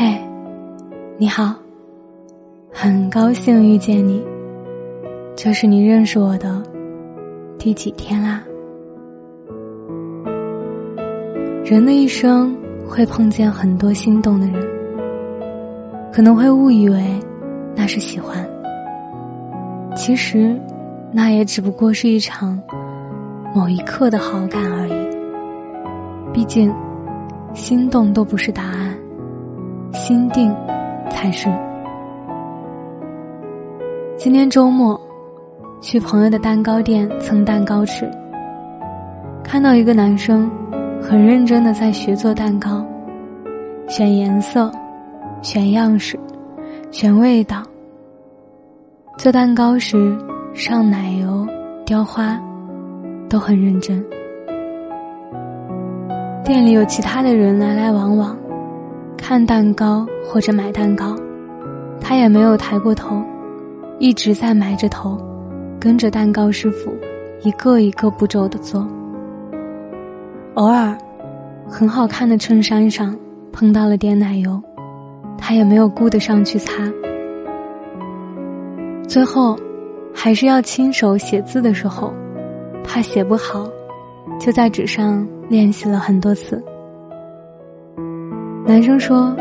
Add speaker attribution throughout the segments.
Speaker 1: 嘿，你好，很高兴遇见你。这是你认识我的第几天啦？人的一生会碰见很多心动的人，可能会误以为那是喜欢，其实那也只不过是一场某一刻的好感而已。毕竟，心动都不是答案。心定，才是。今天周末，去朋友的蛋糕店蹭蛋糕吃，看到一个男生很认真的在学做蛋糕，选颜色，选样式，选味道。做蛋糕时上奶油、雕花，都很认真。店里有其他的人来来往往。看蛋糕或者买蛋糕，他也没有抬过头，一直在埋着头，跟着蛋糕师傅一个一个步骤的做。偶尔，很好看的衬衫上碰到了点奶油，他也没有顾得上去擦。最后，还是要亲手写字的时候，怕写不好，就在纸上练习了很多次。男生说：“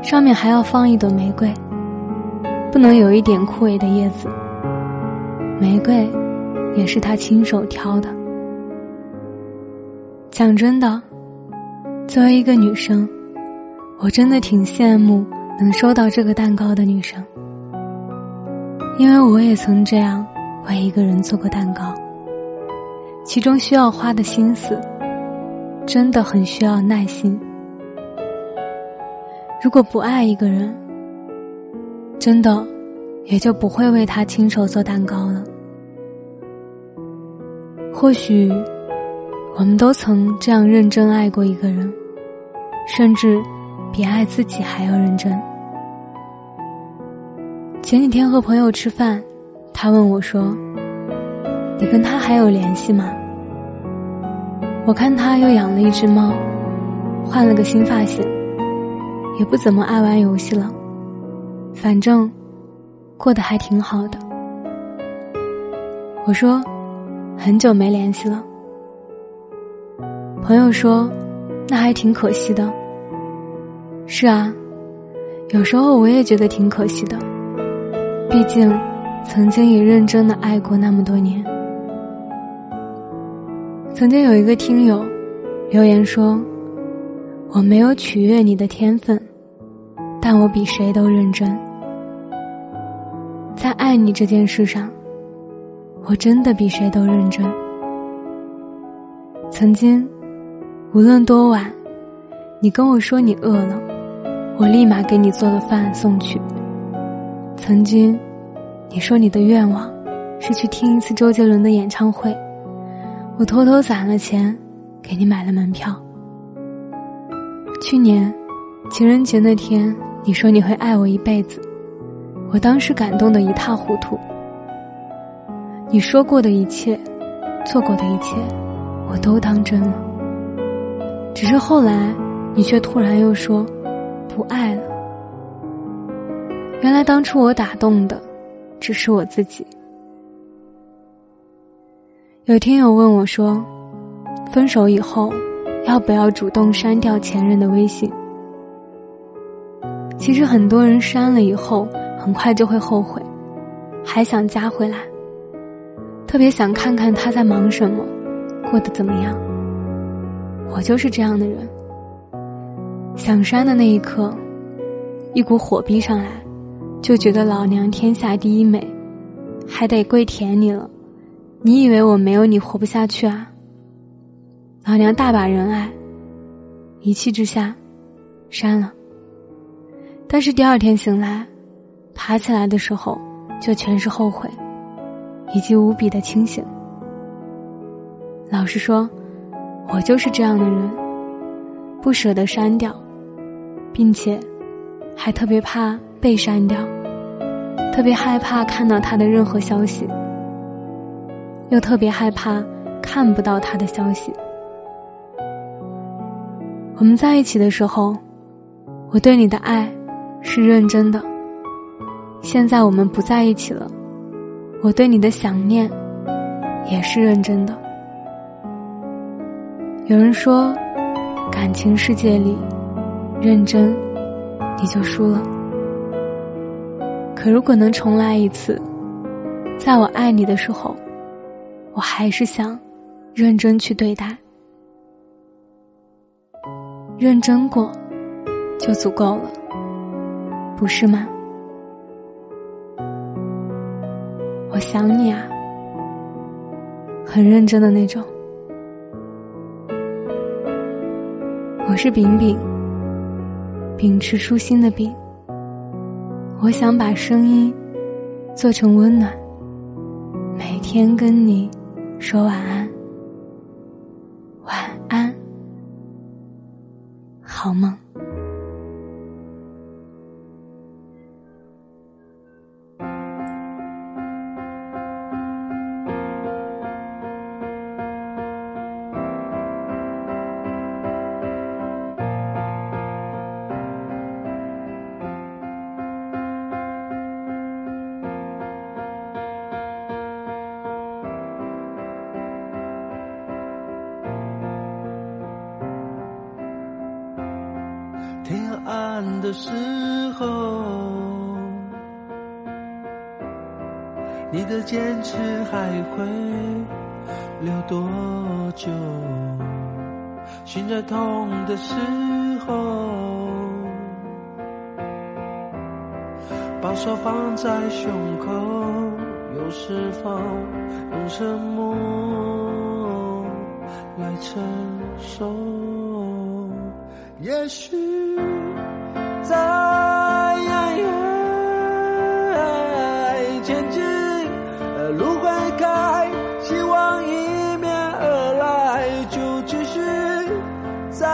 Speaker 1: 上面还要放一朵玫瑰，不能有一点枯萎的叶子。玫瑰也是他亲手挑的。讲真的，作为一个女生，我真的挺羡慕能收到这个蛋糕的女生，因为我也曾这样为一个人做过蛋糕，其中需要花的心思，真的很需要耐心。”如果不爱一个人，真的也就不会为他亲手做蛋糕了。或许，我们都曾这样认真爱过一个人，甚至比爱自己还要认真。前几天和朋友吃饭，他问我说：“你跟他还有联系吗？”我看他又养了一只猫，换了个新发型。也不怎么爱玩游戏了，反正过得还挺好的。我说很久没联系了，朋友说那还挺可惜的。是啊，有时候我也觉得挺可惜的，毕竟曾经也认真的爱过那么多年。曾经有一个听友留言说。我没有取悦你的天分，我比谁都认真。在爱你这件事上，我真的比谁都认真。曾经，无论多晚，你跟我说你饿了，我立马给你做了饭送去。曾经，你说你的愿望是去听一次周杰伦的演唱会，我偷偷攒了钱，给你买了门票。去年情人节那天，你说你会爱我一辈子，我当时感动的一塌糊涂。你说过的一切，做过的一切，我都当真了。只是后来，你却突然又说不爱了。原来当初我打动的，只是我自己。有听友问我说，分手以后。要不要主动删掉前任的微信？其实很多人删了以后，很快就会后悔，还想加回来。特别想看看他在忙什么，过得怎么样。我就是这样的人。想删的那一刻，一股火逼上来，就觉得老娘天下第一美，还得跪舔你了。你以为我没有你活不下去啊？老娘大把人爱，一气之下，删了。但是第二天醒来，爬起来的时候，就全是后悔，以及无比的清醒。老实说，我就是这样的人，不舍得删掉，并且还特别怕被删掉，特别害怕看到他的任何消息，又特别害怕看不到他的消息。我们在一起的时候，我对你的爱是认真的。现在我们不在一起了，我对你的想念也是认真的。有人说，感情世界里，认真你就输了。可如果能重来一次，在我爱你的时候，我还是想认真去对待，认真过就足够了，不是吗？我想你啊，很认真的那种。我是饼饼，秉持初心的饼。我想把声音做成温暖，每天跟你说晚安，
Speaker 2: 天暗的时候，你的坚持还会留多久？心在痛的时候，把手放在胸口，又是否用什么来承受？也许在前进，路会开，希望迎面而来，就继续在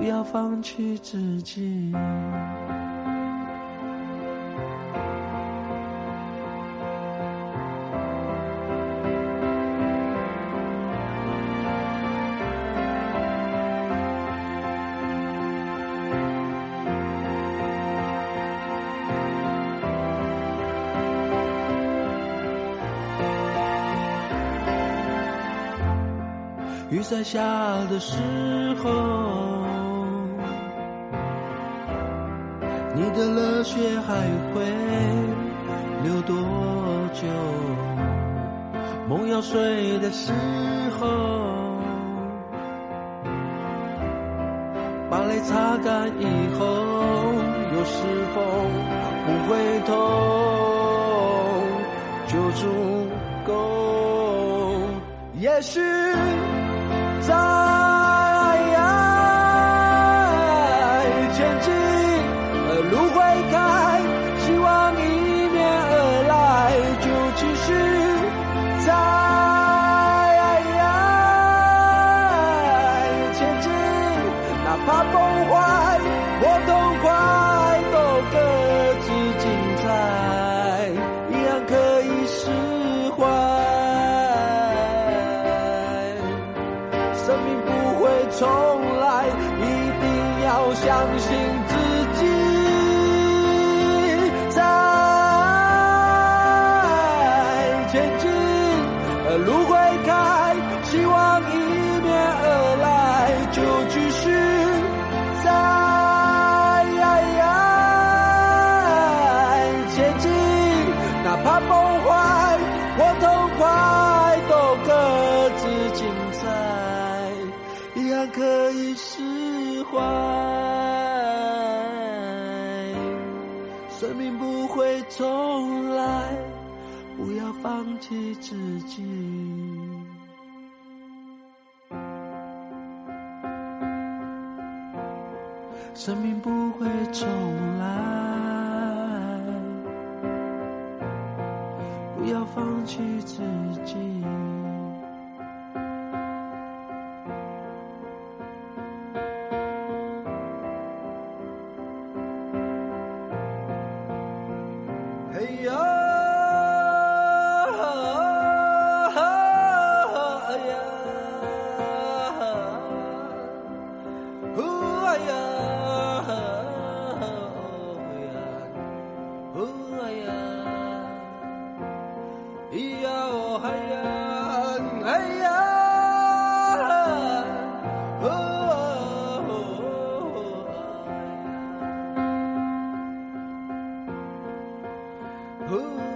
Speaker 2: 不要放弃自己。雨在下的时候，的热血还会流多久？梦要睡的时候，把泪擦干以后，又是否不回头就足够？也许。在路会开，希望迎面而来，就继续在。前进，哪怕崩坏或痛快，都各自精彩，一样可以释怀。生命不会重来，一定要相信。生命不会重来，不要放弃自己。生命不会重来，不要放弃自己。Ooh.